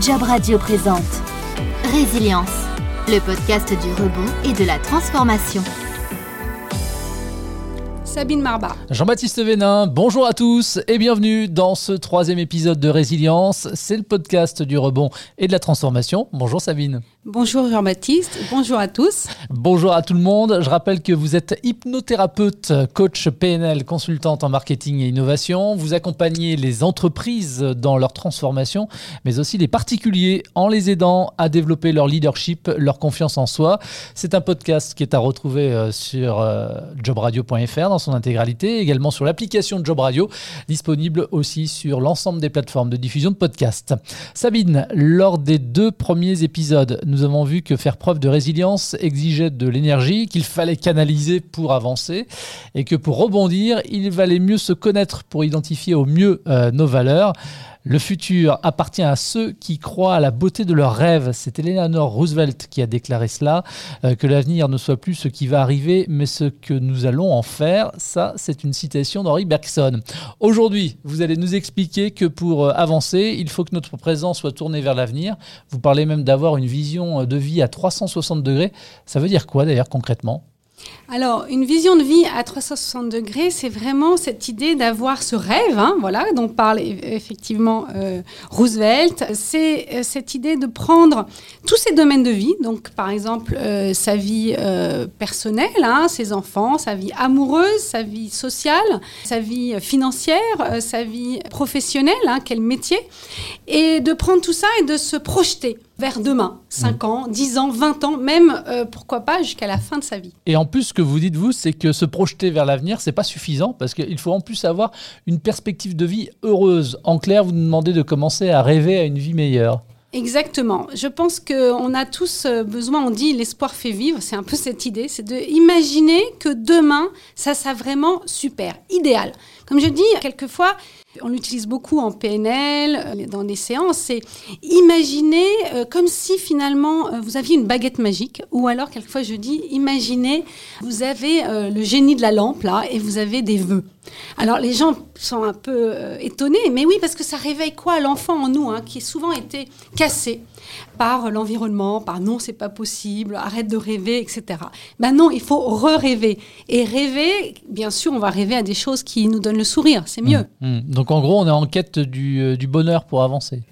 Job Radio présente Résilience, le podcast du rebond et de la transformation. Sabine Marba. Jean-Baptiste Vénin, bonjour à tous et bienvenue dans ce troisième épisode de Résilience. C'est le podcast du rebond et de la transformation. Bonjour Sabine. Bonjour Jean-Baptiste, bonjour à tous. Bonjour à tout le monde. Je rappelle que vous êtes hypnothérapeute, coach PNL, consultante en marketing et innovation. Vous accompagnez les entreprises dans leur transformation, mais aussi les particuliers en les aidant à développer leur leadership, leur confiance en soi. C'est un podcast qui est à retrouver euh, sur euh, jobradio.fr dans son intégralité, également sur l'application Job Radio, disponible aussi sur l'ensemble des plateformes de diffusion de podcasts. Sabine, lors des deux premiers épisodes, nous avons vu que faire preuve de résilience exigeait de l'énergie, qu'il fallait canaliser pour avancer, et que pour rebondir, il valait mieux se connaître pour identifier au mieux euh, nos valeurs. Le futur appartient à ceux qui croient à la beauté de leurs rêves. C'est Eleanor Roosevelt qui a déclaré cela, euh, que l'avenir ne soit plus ce qui va arriver, mais ce que nous allons en faire. Ça, c'est une citation d'Henri Bergson. Aujourd'hui, vous allez nous expliquer que pour euh, avancer, il faut que notre présent soit tourné vers l'avenir. Vous parlez même d'avoir une vision de vie à 360 degrés. Ça veut dire quoi d'ailleurs concrètement? Alors, une vision de vie à 360 degrés, c'est vraiment cette idée d'avoir ce rêve, hein, voilà, dont parle effectivement euh, Roosevelt. C'est euh, cette idée de prendre tous ces domaines de vie, donc par exemple euh, sa vie personnelle, hein, ses enfants, sa vie amoureuse, sa vie sociale, sa vie financière, sa vie professionnelle, hein, quel métier, et de prendre tout ça et de se projeter vers demain, 5 ans, 10 ans, 20 ans, même pourquoi pas jusqu'à la fin de sa vie. Et en plus, ce que vous dites, vous, c'est que se projeter vers l'avenir, c'est pas suffisant parce qu'il faut en plus avoir une perspective de vie heureuse. En clair, vous nous demandez de commencer à rêver à une vie meilleure. Exactement. Je pense qu'on a tous euh, besoin, on dit l'espoir fait vivre, c'est un peu cette idée, c'est de imaginer que demain, ça sera vraiment super, idéal. Comme je dis, quelquefois, on l'utilise beaucoup en PNL, euh, dans des séances, c'est imaginer euh, comme si finalement euh, vous aviez une baguette magique, ou alors quelquefois je dis, imaginez, vous avez le génie de la lampe là, et vous avez des vœux. Alors les gens sont un peu étonnés, mais oui, parce que ça réveille quoi l'enfant en nous, hein, qui a souvent été cassé par l'environnement, par non, c'est pas possible, arrête de rêver, etc. Ben non, il faut re-rêver. Et rêver, bien sûr, on va rêver à des choses qui nous donnent le sourire, c'est mieux. Mmh, mmh. Donc en gros, on est en quête du, euh, bonheur pour avancer.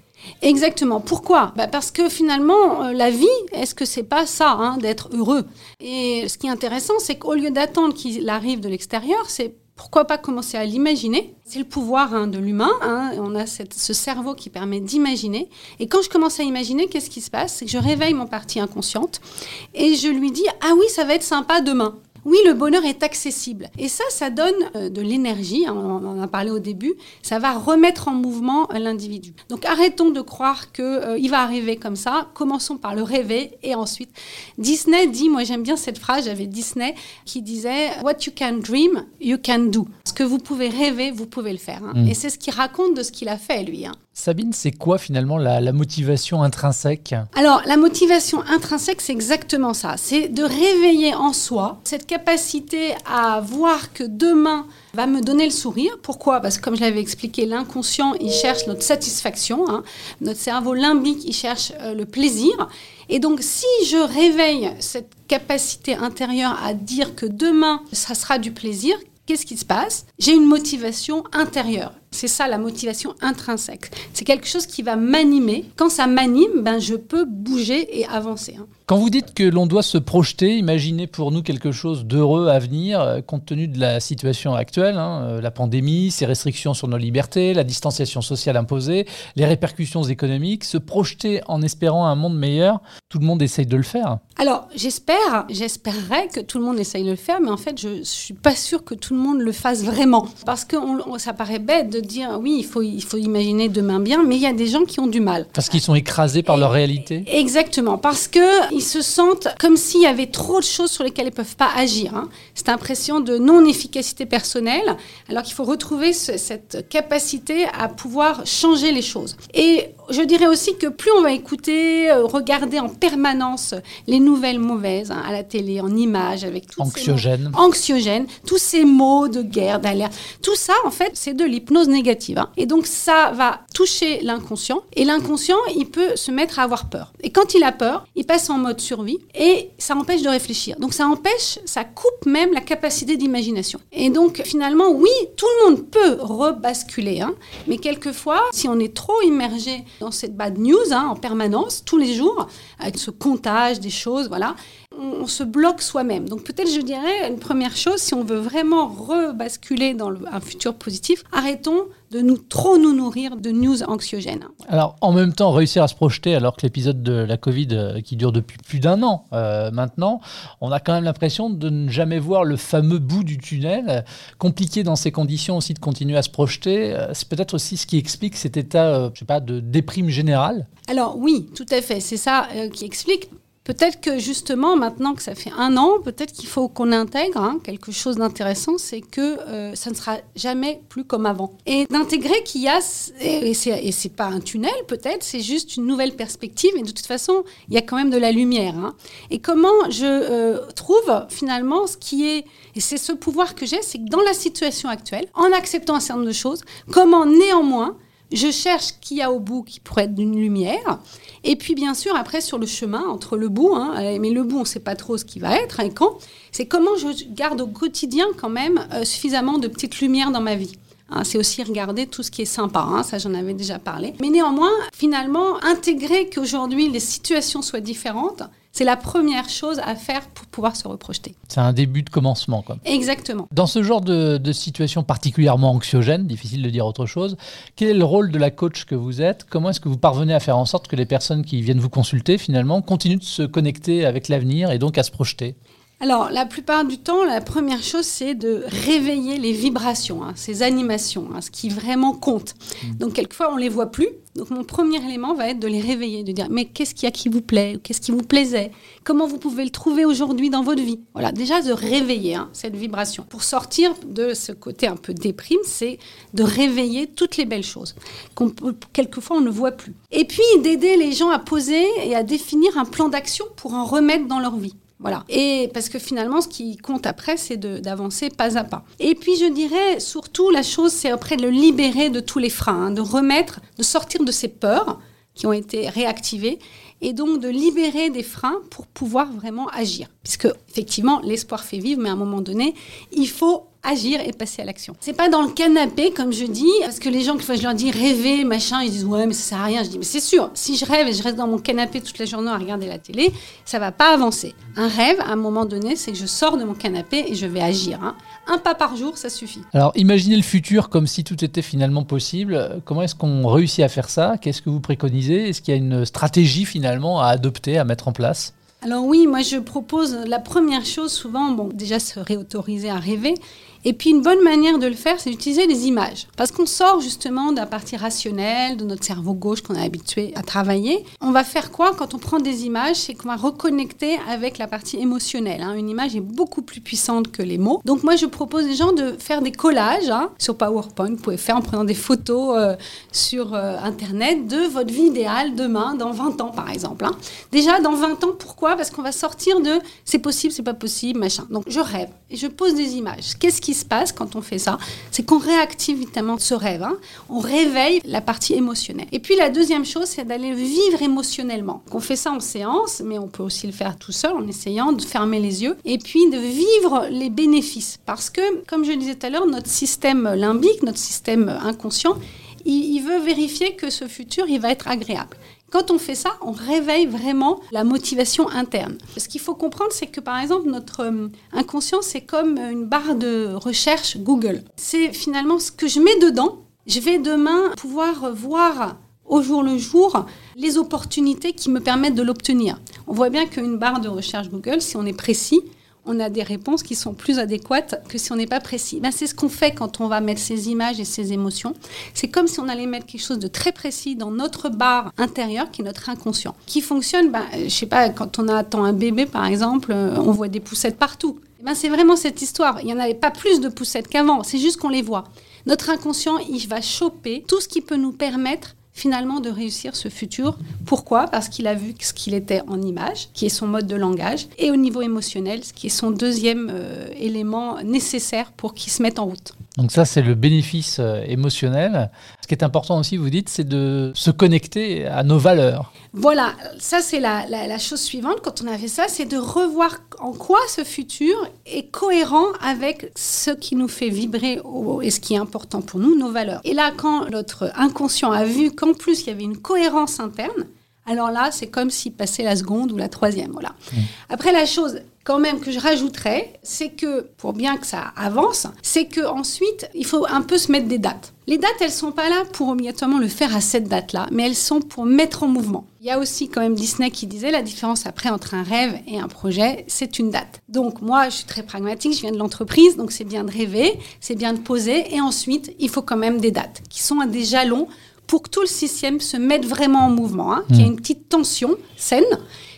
Exactement. Pourquoi? Bah Parce que finalement, euh, la vie, est-ce que c'est pas ça, hein, d'être heureux? Et ce qui est intéressant, c'est qu'au lieu d'attendre qu'il arrive de l'extérieur, c'est pourquoi pas commencer à l'imaginer? C'est le pouvoir hein, de l'humain. Hein. On a ce cerveau qui permet d'imaginer. Et quand je commence à imaginer, qu'est-ce qui se passe? C'est que je réveille mon partie inconsciente et je lui dis Ah oui, ça va être sympa demain. Oui, le bonheur est accessible. Et ça, ça donne euh, de l'énergie, hein, on en a parlé au début, ça va remettre en mouvement euh, l'individu. Donc arrêtons de croire qu'il euh, va arriver comme ça, commençons par le rêver et ensuite. Disney dit, moi j'aime bien cette phrase, j'avais Disney qui disait What you can dream, you can do. Ce que vous pouvez rêver, vous pouvez le faire. Hein. Mm. Et c'est ce qu'il raconte de ce qu'il a fait, lui. Hein. Sabine, c'est quoi finalement la, motivation intrinsèque? Alors, la motivation intrinsèque, c'est exactement ça. C'est de réveiller en soi cette capacité à voir que demain va me donner le sourire. Pourquoi? Parce que comme je l'avais expliqué, l'inconscient, il cherche notre satisfaction. Hein. Notre cerveau limbique, il cherche euh, le plaisir. Et donc, si je réveille cette capacité intérieure à dire que demain, ça sera du plaisir, qu'est-ce qui se passe? J'ai une motivation intérieure. C'est ça la motivation intrinsèque. C'est quelque chose qui va m'animer. Quand ça m'anime, ben, je peux bouger et avancer. Hein. Quand vous dites que l'on doit se projeter, imaginer pour nous quelque chose d'heureux à venir, euh, compte tenu de la situation actuelle, hein, euh, la pandémie, ses restrictions sur nos libertés, la distanciation sociale imposée, les répercussions économiques, se projeter en espérant un monde meilleur, tout le monde essaye de le faire. Alors j'espère, j'espérerais que tout le monde essaye de le faire, mais en fait je ne suis pas sûre que tout le monde le fasse vraiment. Parce que ça paraît bête de dire oui, il faut, il faut imaginer demain bien, mais il y a des gens qui ont du mal. Parce qu'ils sont écrasés par leur réalité Exactement, parce qu'ils se sentent comme s'il y avait trop de choses sur lesquelles ils ne peuvent pas agir. Hein. Cette impression de non-efficacité personnelle, alors qu'il faut retrouver cette capacité à pouvoir changer les choses. Et je dirais aussi que plus on va écouter, euh, regarder en permanence les nouvelles mauvaises hein, à la télé, en images, avec tout anxiogène, anxiogène, tous ces mots de guerre, d'alerte, tout ça en fait c'est de l'hypnose négative. Hein. Et donc ça va toucher l'inconscient et l'inconscient il peut se mettre à avoir peur. Et quand il a peur, il passe en mode survie et ça empêche de réfléchir. Donc ça empêche, ça coupe même la capacité d'imagination. Et donc finalement oui, tout le monde peut rebasculer, hein, mais quelquefois si on est trop immergé dans cette bad news hein, en permanence, tous les jours, avec ce comptage des choses, voilà, on, se bloque soi-même. Donc peut-être je dirais une première chose, si on veut vraiment rebasculer dans un futur positif, arrêtons de nous trop nous nourrir de news anxiogènes. Alors en même temps, réussir à se projeter alors que l'épisode de la Covid euh, qui dure depuis plus d'un an euh, maintenant, on a quand même l'impression de ne jamais voir le fameux bout du tunnel. Compliqué dans ces conditions aussi de continuer à se projeter. Euh, c'est peut-être aussi ce qui explique cet état, je sais pas, de déprime générale. Alors oui, tout à fait. C'est ça qui explique Peut-être que justement, maintenant que ça fait un an, peut-être qu'il faut qu'on intègre hein, quelque chose d'intéressant, c'est que euh, ça ne sera jamais plus comme avant. Et d'intégrer qu'il y a, et c'est pas un tunnel peut-être, c'est juste une nouvelle perspective, et de toute façon, il y a quand même de la lumière. Hein. Et comment je euh, trouve finalement ce qui est, et c'est ce pouvoir que j'ai, c'est que dans la situation actuelle, en acceptant un certain nombre de choses, comment néanmoins, je cherche qui a au bout qui pourrait être d'une lumière. Et puis, bien sûr, après, sur le chemin, entre le bout, hein, mais le bout, on ne sait pas trop ce qui va être et quand, c'est comment je garde au quotidien quand même euh, suffisamment de petites lumières dans ma vie. Hein, c'est aussi regarder tout ce qui est sympa, hein, ça j'en avais déjà parlé. Mais néanmoins, finalement, intégrer qu'aujourd'hui les situations soient différentes, c'est la première chose à faire pour pouvoir se reprojeter. C'est un début de commencement. Quoi. Exactement. Dans ce genre de, situation particulièrement anxiogène, difficile de dire autre chose, quel est le rôle de la coach que vous êtes? Comment est-ce que vous parvenez à faire en sorte que les personnes qui viennent vous consulter, finalement, continuent de se connecter avec l'avenir et donc à se projeter? Alors, la plupart du temps, la première chose, c'est de réveiller les vibrations, hein, ces animations, hein, ce qui vraiment compte. Mmh. Donc, quelquefois, on ne les voit plus. Donc, mon premier élément va être de les réveiller, de dire, mais qu'est-ce qu'il y a qui vous plaît Qu'est-ce qui vous plaisait? Comment vous pouvez le trouver aujourd'hui dans votre vie? Voilà, déjà de réveiller hein, cette vibration. Pour sortir de ce côté un peu déprime, c'est de réveiller toutes les belles choses qu'on quelquefois on ne voit plus. Et puis, d'aider les gens à poser et à définir un plan d'action pour en remettre dans leur vie. Voilà. Et parce que finalement, ce qui compte après, c'est d'avancer pas à pas. Et puis, je dirais, surtout, la chose, c'est après de le libérer de tous les freins, hein, de remettre, de sortir de ces peurs qui ont été réactivées et donc de libérer des freins pour pouvoir vraiment agir. Puisque, effectivement, l'espoir fait vivre, mais à un moment donné, il faut agir et passer à l'action. C'est pas dans le canapé, comme je dis, parce que les gens, fois je leur dis rêver, machin, ils disent ouais, mais ça sert à rien. Je dis, mais c'est sûr, si je rêve et je reste dans mon canapé toute la journée à regarder la télé, ça va pas avancer. Un rêve, à un moment donné, c'est que je sors de mon canapé et je vais agir. Hein. Un pas par jour, ça suffit. Alors, imaginez le futur comme si tout était finalement possible. Comment est-ce qu'on réussit à faire ça? Qu'est-ce que vous préconisez? Est-ce qu'il y a une stratégie finalement à adopter, à mettre en place? Alors oui, moi je propose la première chose souvent, bon déjà se réautoriser à rêver, et puis une bonne manière de le faire, c'est d'utiliser des images. Parce qu'on sort justement d'un partie rationnelle, de notre cerveau gauche qu'on est habitué à travailler. On va faire quoi quand on prend des images? C'est qu'on va reconnecter avec la partie émotionnelle. Hein. Une image est beaucoup plus puissante que les mots. Donc moi, je propose aux gens de faire des collages hein, sur PowerPoint. Vous pouvez faire en prenant des photos euh, sur euh, Internet de votre vie idéale demain, dans 20 ans par exemple. Hein. Déjà, dans 20 ans, pourquoi? Parce qu'on va sortir de c'est possible, c'est pas possible, machin. Donc je rêve et je pose des images. Qu'est-ce qui se passe quand on fait ça C'est qu'on réactive évidemment ce rêve. Hein. On réveille la partie émotionnelle. Et puis la deuxième chose, c'est d'aller vivre émotionnellement. On fait ça en séance, mais on peut aussi le faire tout seul en essayant de fermer les yeux et puis de vivre les bénéfices. Parce que, comme je le disais tout à l'heure, notre système limbique, notre système inconscient, il, veut vérifier que ce futur, il va être agréable. Quand on fait ça, on réveille vraiment la motivation interne. Ce qu'il faut comprendre, c'est que par exemple, notre euh, inconscient, c'est comme une barre de recherche Google. C'est finalement ce que je mets dedans. Je vais demain pouvoir voir au jour le jour les opportunités qui me permettent de l'obtenir. On voit bien qu'une barre de recherche Google, si on est précis, on a des réponses qui sont plus adéquates que si on n'est pas précis. Ben, c'est ce qu'on fait quand on va mettre ces images et ces émotions. C'est comme si on allait mettre quelque chose de très précis dans notre barre intérieure, qui est notre inconscient, qui fonctionne, ben, je sais pas, quand on attend un bébé, par exemple, euh, on voit des poussettes partout. Ben, c'est vraiment cette histoire. Il n'y en avait pas plus de poussettes qu'avant, c'est juste qu'on les voit. Notre inconscient, il va choper tout ce qui peut nous permettre finalement de réussir ce futur. Pourquoi? Parce qu'il a vu ce qu'il était en image, qui est son mode de langage, et au niveau émotionnel, ce qui est son deuxième euh, élément nécessaire pour qu'il se mette en route. Donc ça, c'est le bénéfice euh, émotionnel. Ce qui est important aussi, vous dites, c'est de se connecter à nos valeurs. Voilà, ça c'est la, la, chose suivante quand on a fait ça, c'est de revoir en quoi ce futur est cohérent avec ce qui nous fait vibrer et ce qui est important pour nous, nos valeurs. Et là, quand notre inconscient a vu qu'en plus il y avait une cohérence interne, alors là, c'est comme s'il passait la seconde ou la troisième. Voilà. Mmh. Après, la chose quand même que je rajouterais, c'est que pour bien que ça avance, c'est que ensuite il faut un peu se mettre des dates. Les dates, elles sont pas là pour obligatoirement le faire à cette date-là, mais elles sont pour mettre en mouvement. Il y a aussi quand même Disney qui disait la différence après entre un rêve et un projet, c'est une date. Donc moi, je suis très pragmatique, je viens de l'entreprise, donc c'est bien de rêver, c'est bien de poser, et ensuite il faut quand même des dates qui sont des jalons pour que tout le système se mette vraiment en mouvement, hein, qu'il y ait mmh. une petite tension saine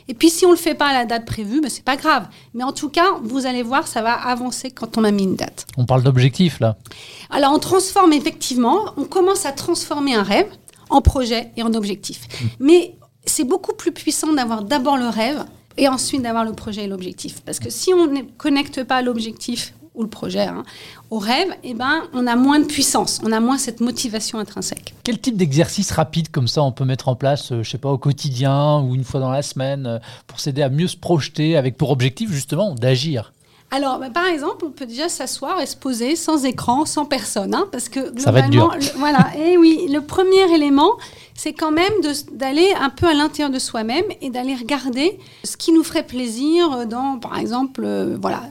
et puis si on ne le fait pas à la date prévue, ben, c'est pas grave. Mais en tout cas, vous allez voir, ça va avancer quand on a mis une date. On parle d'objectif là. Alors on transforme effectivement, on commence à transformer un rêve en projet et en objectif. Mmh. Mais c'est beaucoup plus puissant d'avoir d'abord le rêve et ensuite d'avoir le projet et l'objectif. Parce que si on ne connecte pas l'objectif ou le projet hein, au rêve, eh ben, on a moins de puissance, on a moins cette motivation intrinsèque. Quel type d'exercice rapide comme ça on peut mettre en place, euh, je sais pas, au quotidien ou une fois dans la semaine, euh, pour s'aider à mieux se projeter avec pour objectif justement d'agir? Alors, bah, par exemple, on peut déjà s'asseoir et se poser sans écran, sans personne, hein, parce que ça va être dur. voilà. Et oui, le premier élément, c'est quand même d'aller un peu à l'intérieur de soi-même et d'aller regarder ce qui nous ferait plaisir dans, par exemple, euh, voilà,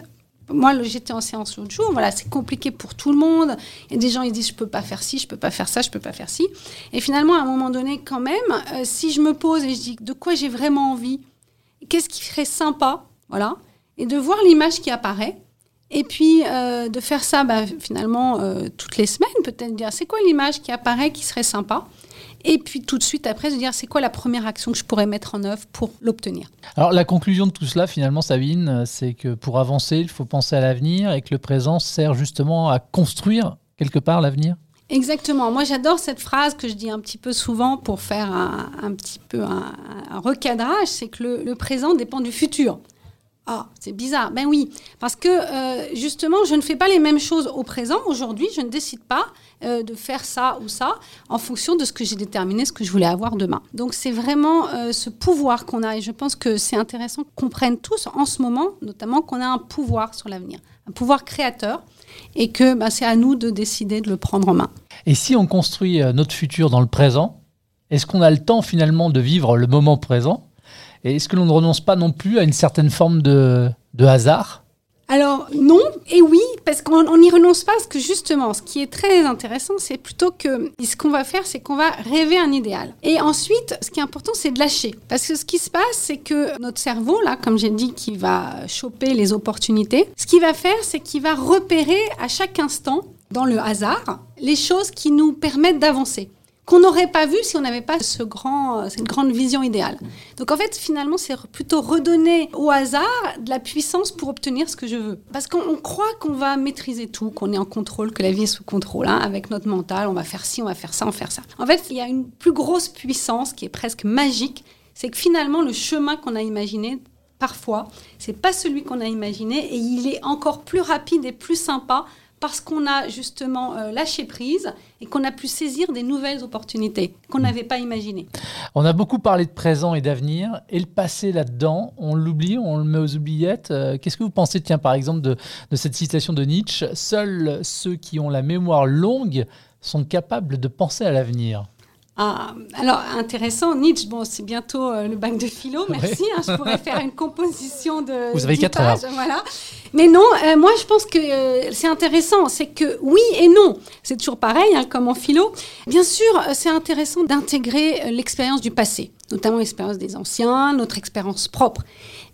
moi, j'étais en séance l'autre jour, voilà, c'est compliqué pour tout le monde. A des gens, ils disent, je peux pas faire ci, je peux pas faire ça, je peux pas faire ci. Et finalement, à un moment donné, quand même, euh, si je me pose et je dis de quoi j'ai vraiment envie, qu'est-ce qui serait sympa, voilà, et de voir l'image qui apparaît, et puis euh, de faire ça, bah, finalement, euh, toutes les semaines, peut-être dire, c'est quoi l'image qui apparaît qui serait sympa? Et puis tout de suite après se dire c'est quoi la première action que je pourrais mettre en œuvre pour l'obtenir? Alors la conclusion de tout cela finalement Sabine, c'est que pour avancer il faut penser à l'avenir et que le présent sert justement à construire quelque part l'avenir Exactement. Moi, j'adore cette phrase que je dis un petit peu souvent pour faire un, petit peu un, recadrage, c'est que le, présent dépend du futur. Ah, c'est bizarre. Ben oui, parce que euh, justement, je ne fais pas les mêmes choses au présent. Aujourd'hui, je ne décide pas euh, de faire ça ou ça en fonction de ce que j'ai déterminé, ce que je voulais avoir demain. Donc c'est vraiment euh, ce pouvoir qu'on a. Et je pense que c'est intéressant qu'on prenne tous en ce moment, notamment qu'on a un pouvoir sur l'avenir, un pouvoir créateur, et que ben, c'est à nous de décider de le prendre en main. Et si on construit notre futur dans le présent, est-ce qu'on a le temps finalement de vivre le moment présent? Et est-ce que l'on ne renonce pas non plus à une certaine forme de, hasard? Alors non et oui, parce qu'on n'y renonce pas, parce que justement, ce qui est très intéressant, c'est plutôt que ce qu'on va faire, c'est qu'on va rêver un idéal. Et ensuite, ce qui est important, c'est de lâcher. Parce que ce qui se passe, c'est que notre cerveau, là, comme j'ai dit, qui va choper les opportunités, ce qu'il va faire, c'est qu'il va repérer à chaque instant, dans le hasard, les choses qui nous permettent d'avancer qu'on n'aurait pas vu si on n'avait pas ce grand, cette grande vision idéale. Donc en fait, finalement, c'est plutôt redonner au hasard de la puissance pour obtenir ce que je veux. Parce qu'on croit qu'on va maîtriser tout, qu'on est en contrôle, que la vie est sous contrôle, hein, avec notre mental, on va faire ci, on va faire ça, on va faire ça. En fait, il y a une plus grosse puissance qui est presque magique, c'est que finalement, le chemin qu'on a imaginé, parfois, c'est pas celui qu'on a imaginé et il est encore plus rapide et plus sympa parce qu'on a justement euh, lâché prise et qu'on a pu saisir des nouvelles opportunités qu'on n'avait pas imaginées. On a beaucoup parlé de présent et d'avenir, et le passé là-dedans, on l'oublie, on le met aux oubliettes. Euh, qu'est-ce que vous pensez, tiens, par exemple, de, de cette citation de Nietzsche? Seuls ceux qui ont la mémoire longue sont capables de penser à l'avenir ah, alors, intéressant, Nietzsche, bon, c'est bientôt euh, le bac de philo, merci. Hein, je pourrais faire une composition de. Vous avez quatre heures. Voilà. Mais non, euh, moi, je pense que euh, c'est intéressant. C'est que oui et non. C'est toujours pareil, hein, comme en philo. Bien sûr, c'est intéressant d'intégrer l'expérience du passé, notamment l'expérience des anciens, notre expérience propre.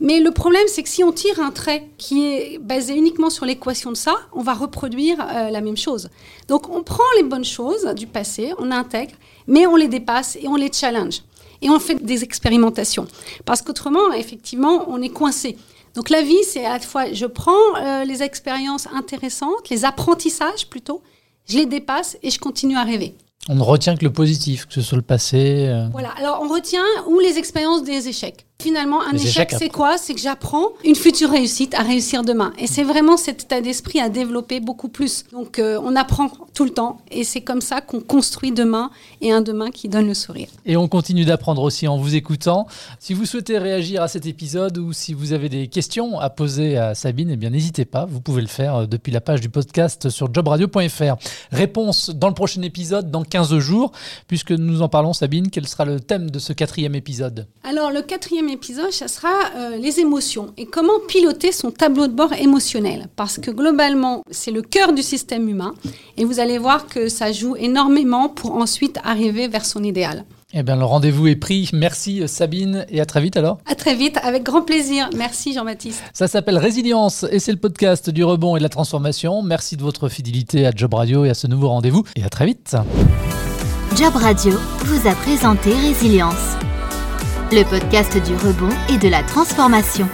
Mais le problème, c'est que si on tire un trait qui est basé uniquement sur l'équation de ça, on va reproduire la même chose. Donc, on prend les bonnes choses du passé, on intègre mais on les dépasse et on les challenge. Et on fait des expérimentations. Parce qu'autrement, effectivement, on est coincé. Donc la vie, c'est à la fois, je prends euh, les expériences intéressantes, les apprentissages plutôt, je les dépasse et je continue à rêver. On ne retient que le positif, que ce soit le passé. euh. Voilà, alors on retient ou les expériences des échecs. Finalement, un échec, c'est quoi? C'est que j'apprends une future réussite à réussir demain. Et c'est vraiment cet état d'esprit à développer beaucoup plus. Donc euh, on apprend tout le temps et c'est comme ça qu'on construit demain et un demain qui donne le sourire. Et on continue d'apprendre aussi en vous écoutant. Si vous souhaitez réagir à cet épisode ou si vous avez des questions à poser à Sabine, eh bien n'hésitez pas, vous pouvez le faire euh, depuis la page du podcast sur jobradio.fr. Réponse dans le prochain épisode dans 15 jours, puisque nous en parlons Sabine, quel sera le thème de ce quatrième épisode? Alors le quatrième épisode, ça sera euh, les émotions et comment piloter son tableau de bord émotionnel. Parce que globalement, c'est le cœur du système humain et vous allez voir que ça joue énormément pour ensuite arriver vers son idéal. Eh bien, le rendez-vous est pris. Merci Sabine et à très vite alors. À très vite, avec grand plaisir. Merci Jean-Baptiste. Ça s'appelle Résilience et c'est le podcast du rebond et de la transformation. Merci de votre fidélité à Job Radio et à ce nouveau rendez-vous et à très vite. Job Radio vous a présenté Résilience, le podcast du rebond et de la transformation.